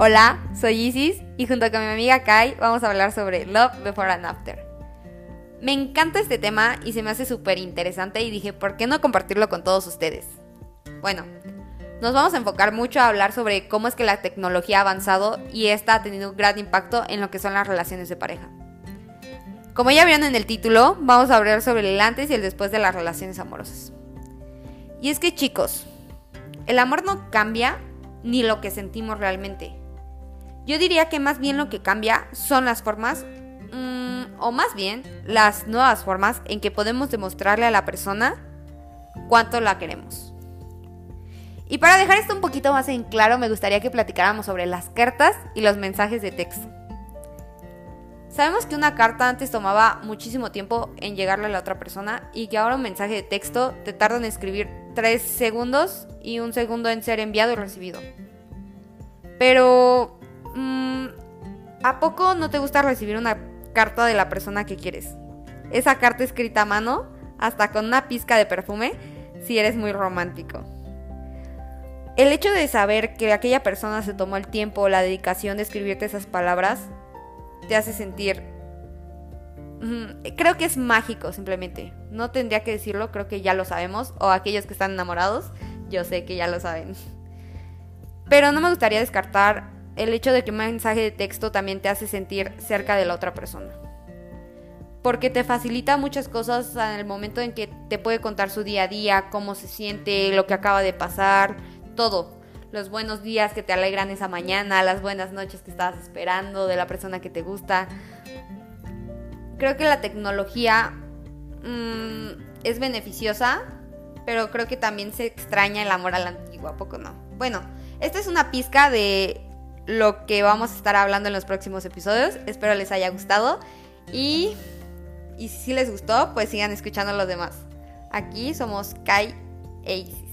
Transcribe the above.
Hola, soy Isis y junto con mi amiga Kai vamos a hablar sobre Love Before and After. Me encanta este tema y se me hace súper interesante y dije, ¿por qué no compartirlo con todos ustedes? Bueno, nos vamos a enfocar mucho a hablar sobre cómo es que la tecnología ha avanzado y esta ha tenido un gran impacto en lo que son las relaciones de pareja. Como ya vieron en el título, vamos a hablar sobre el antes y el después de las relaciones amorosas. Y es que chicos, el amor no cambia ni lo que sentimos realmente. Yo diría que más bien lo que cambia son las formas, mmm, o más bien las nuevas formas en que podemos demostrarle a la persona cuánto la queremos. Y para dejar esto un poquito más en claro, me gustaría que platicáramos sobre las cartas y los mensajes de texto. Sabemos que una carta antes tomaba muchísimo tiempo en llegarle a la otra persona y que ahora un mensaje de texto te tarda en escribir 3 segundos y un segundo en ser enviado y recibido. Pero, ¿a poco no te gusta recibir una carta de la persona que quieres? Esa carta escrita a mano, hasta con una pizca de perfume, si eres muy romántico. El hecho de saber que aquella persona se tomó el tiempo o la dedicación de escribirte esas palabras te hace sentir... Creo que es mágico simplemente. No tendría que decirlo, creo que ya lo sabemos. O aquellos que están enamorados, yo sé que ya lo saben. Pero no me gustaría descartar el hecho de que un mensaje de texto también te hace sentir cerca de la otra persona. Porque te facilita muchas cosas en el momento en que te puede contar su día a día, cómo se siente, lo que acaba de pasar, todo. Los buenos días que te alegran esa mañana, las buenas noches que estabas esperando de la persona que te gusta. Creo que la tecnología mmm, es beneficiosa, pero creo que también se extraña el amor a la antigua, ¿a poco no? Bueno, esta es una pizca de lo que vamos a estar hablando en los próximos episodios. Espero les haya gustado y, y si les gustó, pues sigan escuchando los demás. Aquí somos Kai e Isis.